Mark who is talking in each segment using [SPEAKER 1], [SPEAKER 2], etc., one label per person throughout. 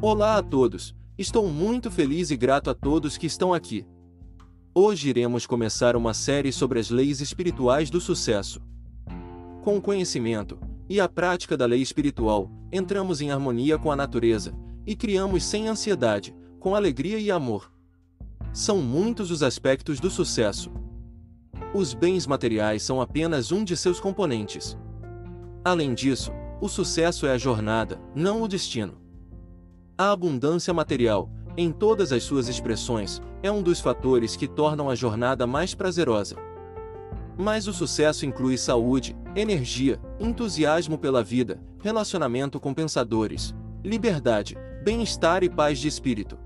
[SPEAKER 1] Olá a todos, estou muito feliz e grato a todos que estão aqui. Hoje iremos começar uma série sobre as leis espirituais do sucesso. Com o conhecimento e a prática da lei espiritual, entramos em harmonia com a natureza e criamos sem ansiedade, com alegria e amor. São muitos os aspectos do sucesso. Os bens materiais são apenas um de seus componentes. Além disso, o sucesso é a jornada, não o destino. A abundância material, em todas as suas expressões, é um dos fatores que tornam a jornada mais prazerosa. Mas o sucesso inclui saúde, energia, entusiasmo pela vida, relacionamento com pensadores, liberdade, bem-estar e paz de espírito.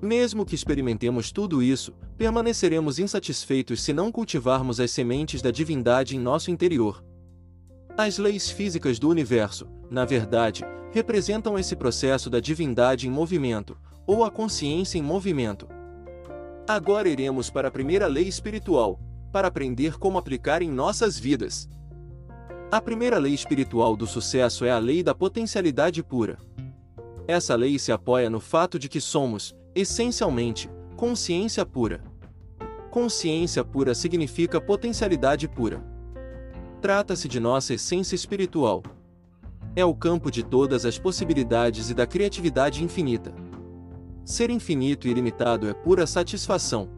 [SPEAKER 1] Mesmo que experimentemos tudo isso, permaneceremos insatisfeitos se não cultivarmos as sementes da divindade em nosso interior. As leis físicas do universo, na verdade, representam esse processo da divindade em movimento, ou a consciência em movimento. Agora iremos para a primeira lei espiritual, para aprender como aplicar em nossas vidas. A primeira lei espiritual do sucesso é a lei da potencialidade pura. Essa lei se apoia no fato de que somos, essencialmente, consciência pura. Consciência pura significa potencialidade pura. Trata-se de nossa essência espiritual, é o campo de todas as possibilidades e da criatividade infinita. Ser infinito e ilimitado é pura satisfação.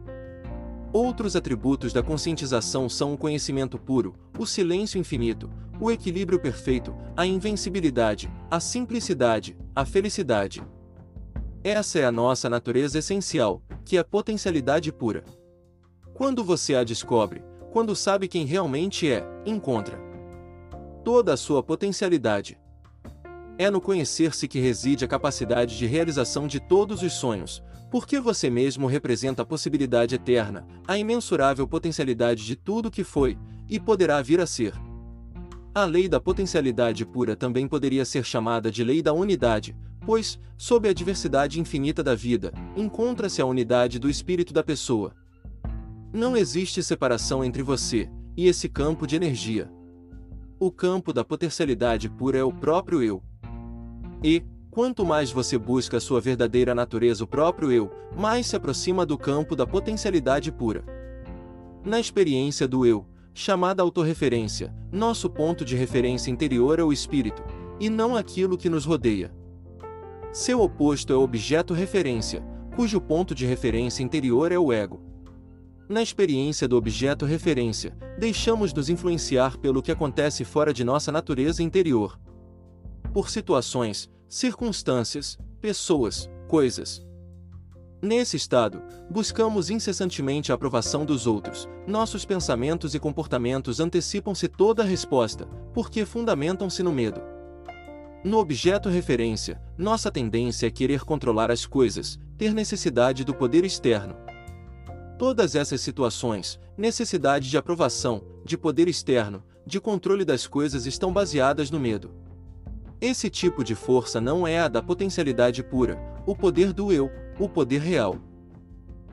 [SPEAKER 1] Outros atributos da conscientização são o conhecimento puro, o silêncio infinito, o equilíbrio perfeito, a invencibilidade, a simplicidade, a felicidade. Essa é a nossa natureza essencial, que é potencialidade pura. Quando você a descobre, quando sabe quem realmente é, encontra toda a sua potencialidade. É no conhecer-se que reside a capacidade de realização de todos os sonhos, porque você mesmo representa a possibilidade eterna, a imensurável potencialidade de tudo que foi e poderá vir a ser. A lei da potencialidade pura também poderia ser chamada de lei da unidade, pois, sob a diversidade infinita da vida, encontra-se a unidade do espírito da pessoa. Não existe separação entre você e esse campo de energia. O campo da potencialidade pura é o próprio eu. E, quanto mais você busca sua verdadeira natureza, o próprio eu, mais se aproxima do campo da potencialidade pura. Na experiência do eu, chamada autorreferência, nosso ponto de referência interior é o espírito, e não aquilo que nos rodeia. Seu oposto é o objeto referência, cujo ponto de referência interior é o ego. Na experiência do objeto referência, deixamos nos influenciar pelo que acontece fora de nossa natureza interior. Por situações, circunstâncias, pessoas, coisas. Nesse estado, buscamos incessantemente a aprovação dos outros, nossos pensamentos e comportamentos antecipam-se toda a resposta, porque fundamentam-se no medo. No objeto referência, nossa tendência é querer controlar as coisas, ter necessidade do poder externo. Todas essas situações, necessidade de aprovação, de poder externo, de controle das coisas estão baseadas no medo. Esse tipo de força não é a da potencialidade pura, o poder do eu, o poder real.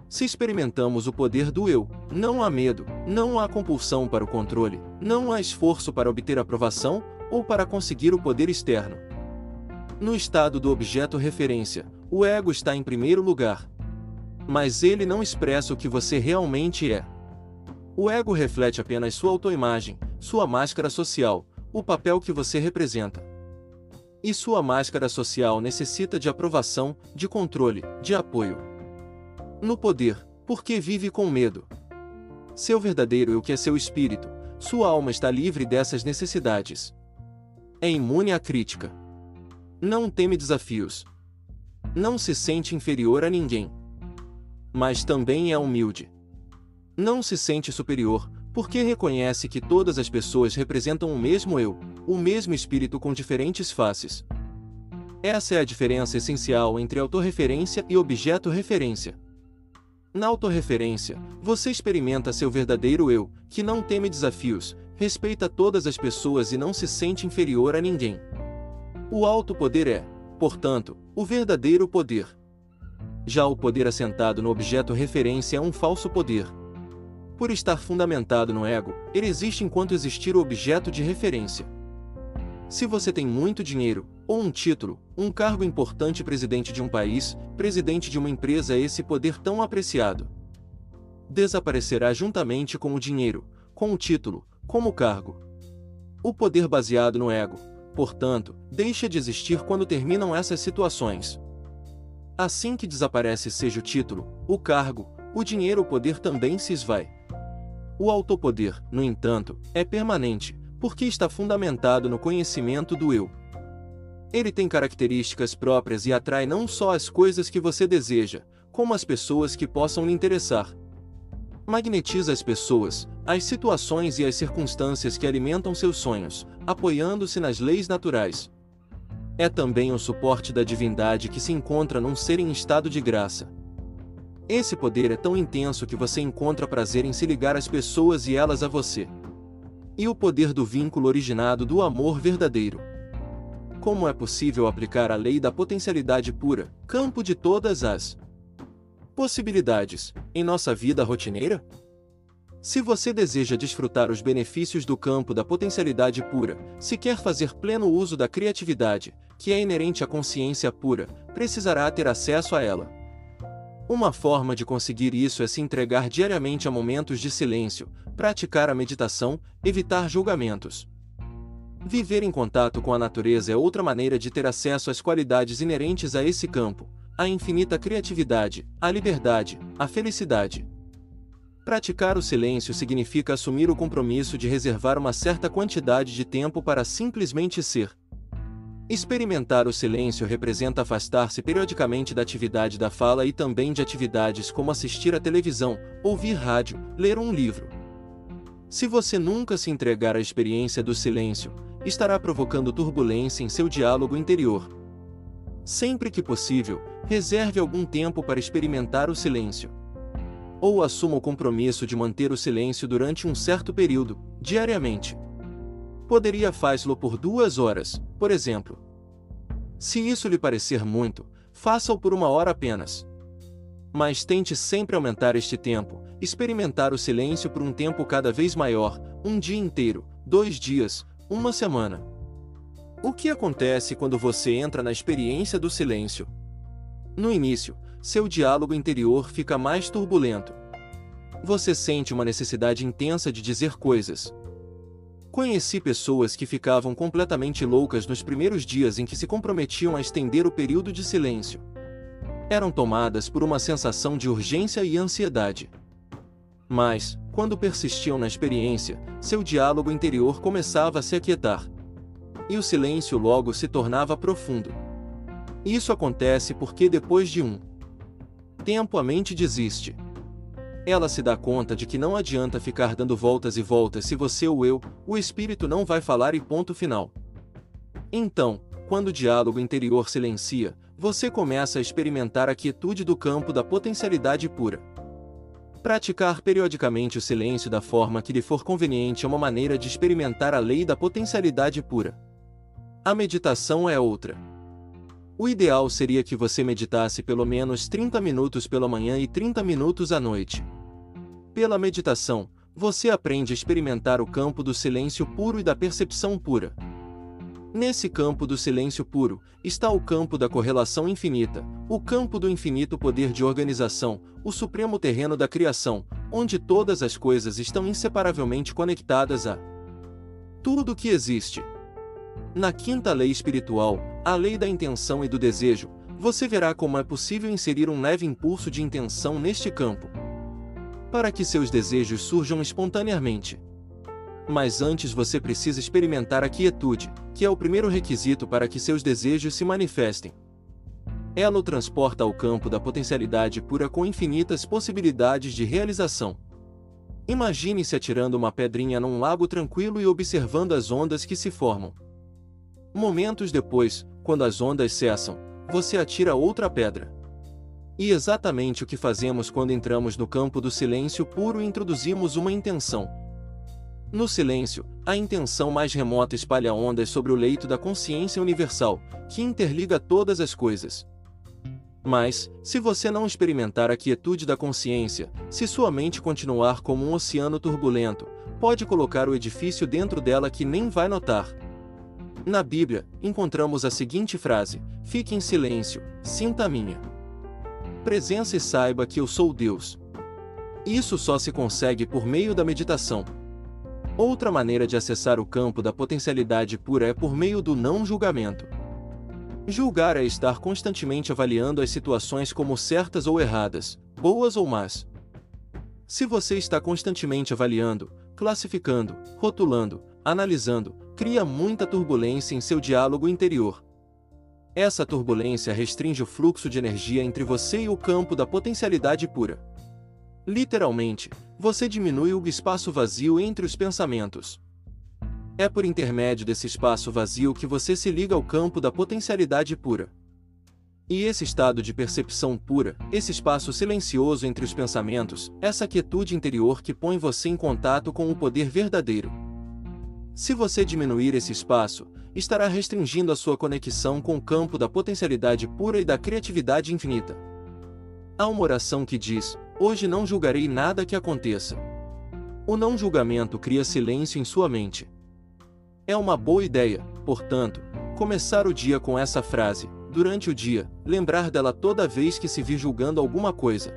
[SPEAKER 1] Se experimentamos o poder do eu, não há medo, não há compulsão para o controle, não há esforço para obter aprovação ou para conseguir o poder externo. No estado do objeto referência, o ego está em primeiro lugar. Mas ele não expressa o que você realmente é. O ego reflete apenas sua autoimagem, sua máscara social, o papel que você representa. E sua máscara social necessita de aprovação, de controle, de apoio. No poder, porque vive com medo. Seu verdadeiro eu que é seu espírito, sua alma está livre dessas necessidades. É imune à crítica. Não teme desafios. Não se sente inferior a ninguém. Mas também é humilde. Não se sente superior, porque reconhece que todas as pessoas representam o mesmo eu, o mesmo espírito com diferentes faces. Essa é a diferença essencial entre autorreferência e objeto referência. Na autorreferência, você experimenta seu verdadeiro eu, que não teme desafios, respeita todas as pessoas e não se sente inferior a ninguém. O alto poder é, portanto, o verdadeiro poder. Já o poder assentado no objeto referência é um falso poder, por estar fundamentado no ego, ele existe enquanto existir o objeto de referência. Se você tem muito dinheiro, ou um título, um cargo importante presidente de um país, presidente de uma empresa é esse poder tão apreciado. Desaparecerá juntamente com o dinheiro, com o título, como o cargo. O poder baseado no ego, portanto, deixa de existir quando terminam essas situações. Assim que desaparece seja o título, o cargo, o dinheiro o poder também se esvai. O autopoder, no entanto, é permanente, porque está fundamentado no conhecimento do eu. Ele tem características próprias e atrai não só as coisas que você deseja, como as pessoas que possam lhe interessar. Magnetiza as pessoas, as situações e as circunstâncias que alimentam seus sonhos, apoiando-se nas leis naturais. É também o suporte da divindade que se encontra num ser em estado de graça. Esse poder é tão intenso que você encontra prazer em se ligar às pessoas e elas a você. E o poder do vínculo originado do amor verdadeiro. Como é possível aplicar a lei da potencialidade pura, campo de todas as possibilidades, em nossa vida rotineira? Se você deseja desfrutar os benefícios do campo da potencialidade pura, se quer fazer pleno uso da criatividade, que é inerente à consciência pura, precisará ter acesso a ela. Uma forma de conseguir isso é se entregar diariamente a momentos de silêncio, praticar a meditação, evitar julgamentos, Viver em contato com a natureza é outra maneira de ter acesso às qualidades inerentes a esse campo, a infinita criatividade, a liberdade, a felicidade. Praticar o silêncio significa assumir o compromisso de reservar uma certa quantidade de tempo para simplesmente ser. Experimentar o silêncio representa afastar-se periodicamente da atividade da fala e também de atividades como assistir à televisão, ouvir rádio, ler um livro. Se você nunca se entregar à experiência do silêncio, estará provocando turbulência em seu diálogo interior. Sempre que possível, reserve algum tempo para experimentar o silêncio. Ou assuma o compromisso de manter o silêncio durante um certo período, diariamente. Poderia fazê-lo por duas horas, por exemplo. Se isso lhe parecer muito, faça-o por uma hora apenas. Mas tente sempre aumentar este tempo, experimentar o silêncio por um tempo cada vez maior, um dia inteiro, dois dias, uma semana. O que acontece quando você entra na experiência do silêncio? No início, seu diálogo interior fica mais turbulento. Você sente uma necessidade intensa de dizer coisas. Conheci pessoas que ficavam completamente loucas nos primeiros dias em que se comprometiam a estender o período de silêncio. Eram tomadas por uma sensação de urgência e ansiedade. Mas, quando persistiam na experiência, seu diálogo interior começava a se aquietar. E o silêncio logo se tornava profundo. Isso acontece porque depois de um tempo a mente desiste. Ela se dá conta de que não adianta ficar dando voltas e voltas se você ou eu, o espírito não vai falar e ponto final. Então, quando o diálogo interior silencia, você começa a experimentar a quietude do campo da potencialidade pura. Praticar periodicamente o silêncio da forma que lhe for conveniente é uma maneira de experimentar a lei da potencialidade pura. A meditação é outra. O ideal seria que você meditasse pelo menos 30 minutos pela manhã e 30 minutos à noite. Pela meditação, você aprende a experimentar o campo do silêncio puro e da percepção pura. Nesse campo do silêncio puro, está o campo da correlação infinita, o campo do infinito poder de organização, o supremo terreno da criação, onde todas as coisas estão inseparavelmente conectadas a tudo que existe. Na quinta lei espiritual, a lei da intenção e do desejo, você verá como é possível inserir um leve impulso de intenção neste campo. Para que seus desejos surjam espontaneamente. Mas antes você precisa experimentar a quietude, que é o primeiro requisito para que seus desejos se manifestem. Ela o transporta ao campo da potencialidade pura com infinitas possibilidades de realização. Imagine-se atirando uma pedrinha num lago tranquilo e observando as ondas que se formam. Momentos depois, quando as ondas cessam, você atira outra pedra. E exatamente o que fazemos quando entramos no campo do silêncio puro e introduzimos uma intenção, no silêncio, a intenção mais remota espalha ondas sobre o leito da consciência universal, que interliga todas as coisas. Mas, se você não experimentar a quietude da consciência, se sua mente continuar como um oceano turbulento, pode colocar o edifício dentro dela que nem vai notar. Na Bíblia, encontramos a seguinte frase: Fique em silêncio, sinta a minha presença e saiba que eu sou Deus. Isso só se consegue por meio da meditação. Outra maneira de acessar o campo da potencialidade pura é por meio do não julgamento. Julgar é estar constantemente avaliando as situações como certas ou erradas, boas ou más. Se você está constantemente avaliando, classificando, rotulando, analisando, cria muita turbulência em seu diálogo interior. Essa turbulência restringe o fluxo de energia entre você e o campo da potencialidade pura. Literalmente, você diminui o espaço vazio entre os pensamentos. É por intermédio desse espaço vazio que você se liga ao campo da potencialidade pura. E esse estado de percepção pura, esse espaço silencioso entre os pensamentos, essa quietude interior que põe você em contato com o poder verdadeiro. Se você diminuir esse espaço, estará restringindo a sua conexão com o campo da potencialidade pura e da criatividade infinita. Há uma oração que diz: Hoje não julgarei nada que aconteça. O não julgamento cria silêncio em sua mente. É uma boa ideia, portanto, começar o dia com essa frase, durante o dia, lembrar dela toda vez que se vir julgando alguma coisa.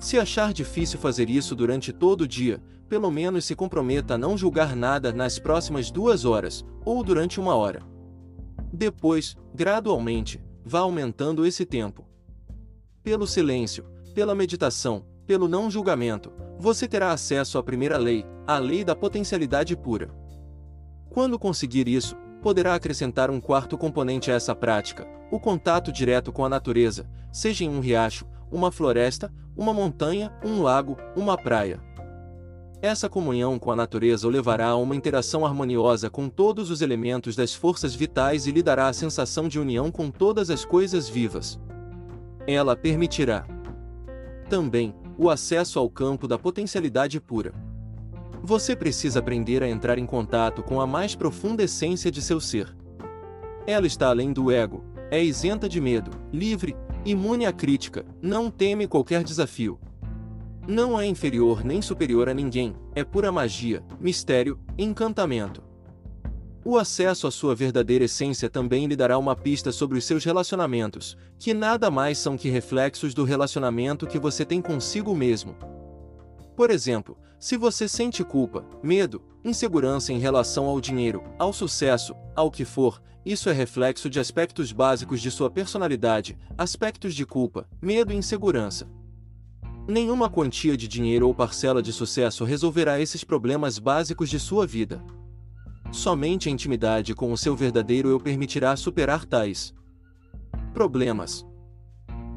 [SPEAKER 1] Se achar difícil fazer isso durante todo o dia, pelo menos se comprometa a não julgar nada nas próximas duas horas, ou durante uma hora. Depois, gradualmente, vá aumentando esse tempo. Pelo silêncio, pela meditação, pelo não julgamento, você terá acesso à primeira lei, a lei da potencialidade pura. Quando conseguir isso, poderá acrescentar um quarto componente a essa prática, o contato direto com a natureza, seja em um riacho, uma floresta, uma montanha, um lago, uma praia. Essa comunhão com a natureza o levará a uma interação harmoniosa com todos os elementos das forças vitais e lhe dará a sensação de união com todas as coisas vivas. Ela permitirá também o acesso ao campo da potencialidade pura. Você precisa aprender a entrar em contato com a mais profunda essência de seu ser. Ela está além do ego, é isenta de medo, livre, imune à crítica, não teme qualquer desafio. Não é inferior nem superior a ninguém, é pura magia, mistério, encantamento. O acesso à sua verdadeira essência também lhe dará uma pista sobre os seus relacionamentos, que nada mais são que reflexos do relacionamento que você tem consigo mesmo. Por exemplo, se você sente culpa, medo, insegurança em relação ao dinheiro, ao sucesso, ao que for, isso é reflexo de aspectos básicos de sua personalidade, aspectos de culpa, medo e insegurança. Nenhuma quantia de dinheiro ou parcela de sucesso resolverá esses problemas básicos de sua vida. Somente a intimidade com o seu verdadeiro eu permitirá superar tais problemas.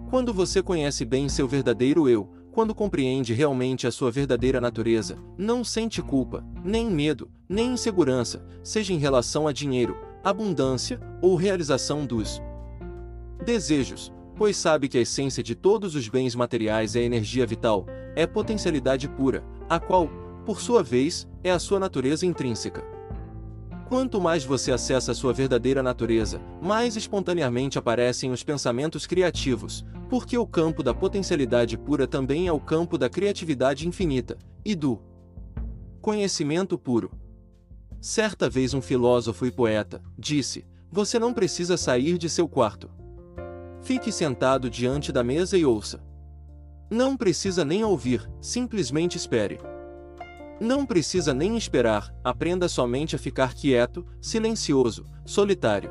[SPEAKER 1] Quando você conhece bem seu verdadeiro eu, quando compreende realmente a sua verdadeira natureza, não sente culpa, nem medo, nem insegurança, seja em relação a dinheiro, abundância ou realização dos desejos, pois sabe que a essência de todos os bens materiais é energia vital, é potencialidade pura, a qual, por sua vez, é a sua natureza intrínseca. Quanto mais você acessa a sua verdadeira natureza, mais espontaneamente aparecem os pensamentos criativos, porque o campo da potencialidade pura também é o campo da criatividade infinita e do conhecimento puro. Certa vez um filósofo e poeta disse: Você não precisa sair de seu quarto. Fique sentado diante da mesa e ouça. Não precisa nem ouvir, simplesmente espere. Não precisa nem esperar, aprenda somente a ficar quieto, silencioso, solitário.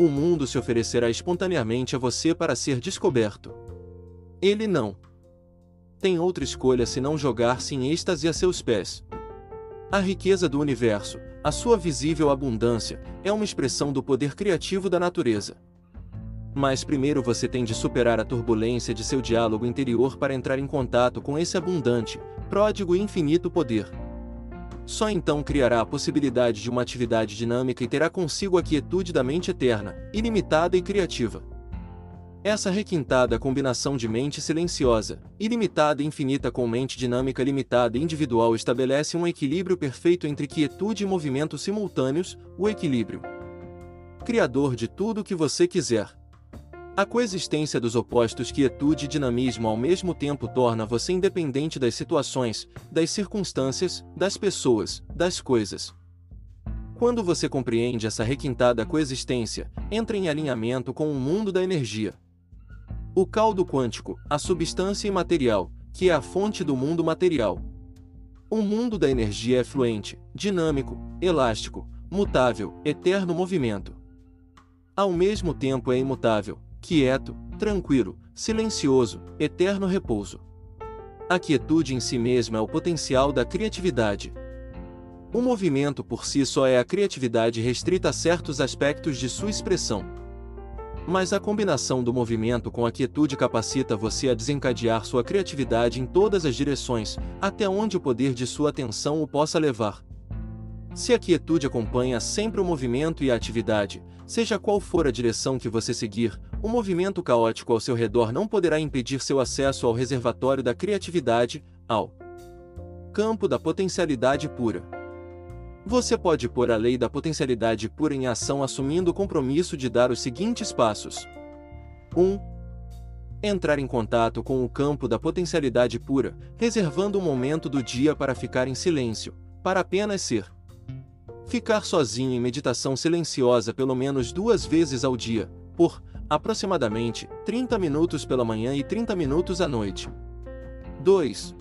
[SPEAKER 1] O mundo se oferecerá espontaneamente a você para ser descoberto. Ele não tem outra escolha senão jogar-se em êxtase a seus pés. A riqueza do universo, a sua visível abundância, é uma expressão do poder criativo da natureza. Mas primeiro você tem de superar a turbulência de seu diálogo interior para entrar em contato com esse abundante, pródigo e infinito poder. Só então criará a possibilidade de uma atividade dinâmica e terá consigo a quietude da mente eterna, ilimitada e criativa. Essa requintada combinação de mente silenciosa, ilimitada e infinita com mente dinâmica limitada e individual estabelece um equilíbrio perfeito entre quietude e movimento simultâneos, o equilíbrio. Criador de tudo o que você quiser. A coexistência dos opostos quietude e dinamismo ao mesmo tempo torna você independente das situações, das circunstâncias, das pessoas, das coisas. Quando você compreende essa requintada coexistência, entra em alinhamento com o mundo da energia. O caldo quântico, a substância imaterial, que é a fonte do mundo material. O mundo da energia é fluente, dinâmico, elástico, mutável, eterno movimento. Ao mesmo tempo é imutável, quieto, tranquilo, silencioso, eterno repouso. A quietude em si mesma é o potencial da criatividade. O movimento por si só é a criatividade restrita a certos aspectos de sua expressão. Mas a combinação do movimento com a quietude capacita você a desencadear sua criatividade em todas as direções, até onde o poder de sua atenção o possa levar. Se a quietude acompanha sempre o movimento e a atividade, seja qual for a direção que você seguir, o movimento caótico ao seu redor não poderá impedir seu acesso ao reservatório da criatividade, ao campo da potencialidade pura. Você pode pôr a lei da potencialidade pura em ação assumindo o compromisso de dar os seguintes passos: 1. Entrar em contato com o campo da potencialidade pura, reservando um momento do dia para ficar em silêncio, para apenas ser. Ficar sozinho em meditação silenciosa pelo menos duas vezes ao dia, por aproximadamente 30 minutos pela manhã e 30 minutos à noite. 2.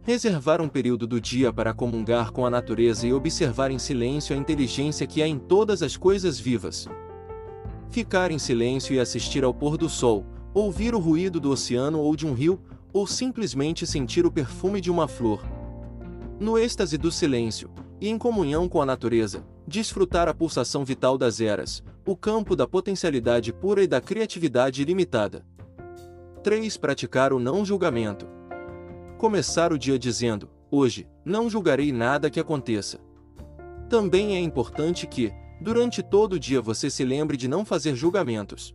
[SPEAKER 1] Reservar um período do dia para comungar com a natureza e observar em silêncio a inteligência que há em todas as coisas vivas. Ficar em silêncio e assistir ao pôr do sol, ouvir o ruído do oceano ou de um rio, ou simplesmente sentir o perfume de uma flor. No êxtase do silêncio, e em comunhão com a natureza, desfrutar a pulsação vital das eras, o campo da potencialidade pura e da criatividade ilimitada. 3. Praticar o não julgamento. Começar o dia dizendo: Hoje, não julgarei nada que aconteça. Também é importante que, durante todo o dia, você se lembre de não fazer julgamentos.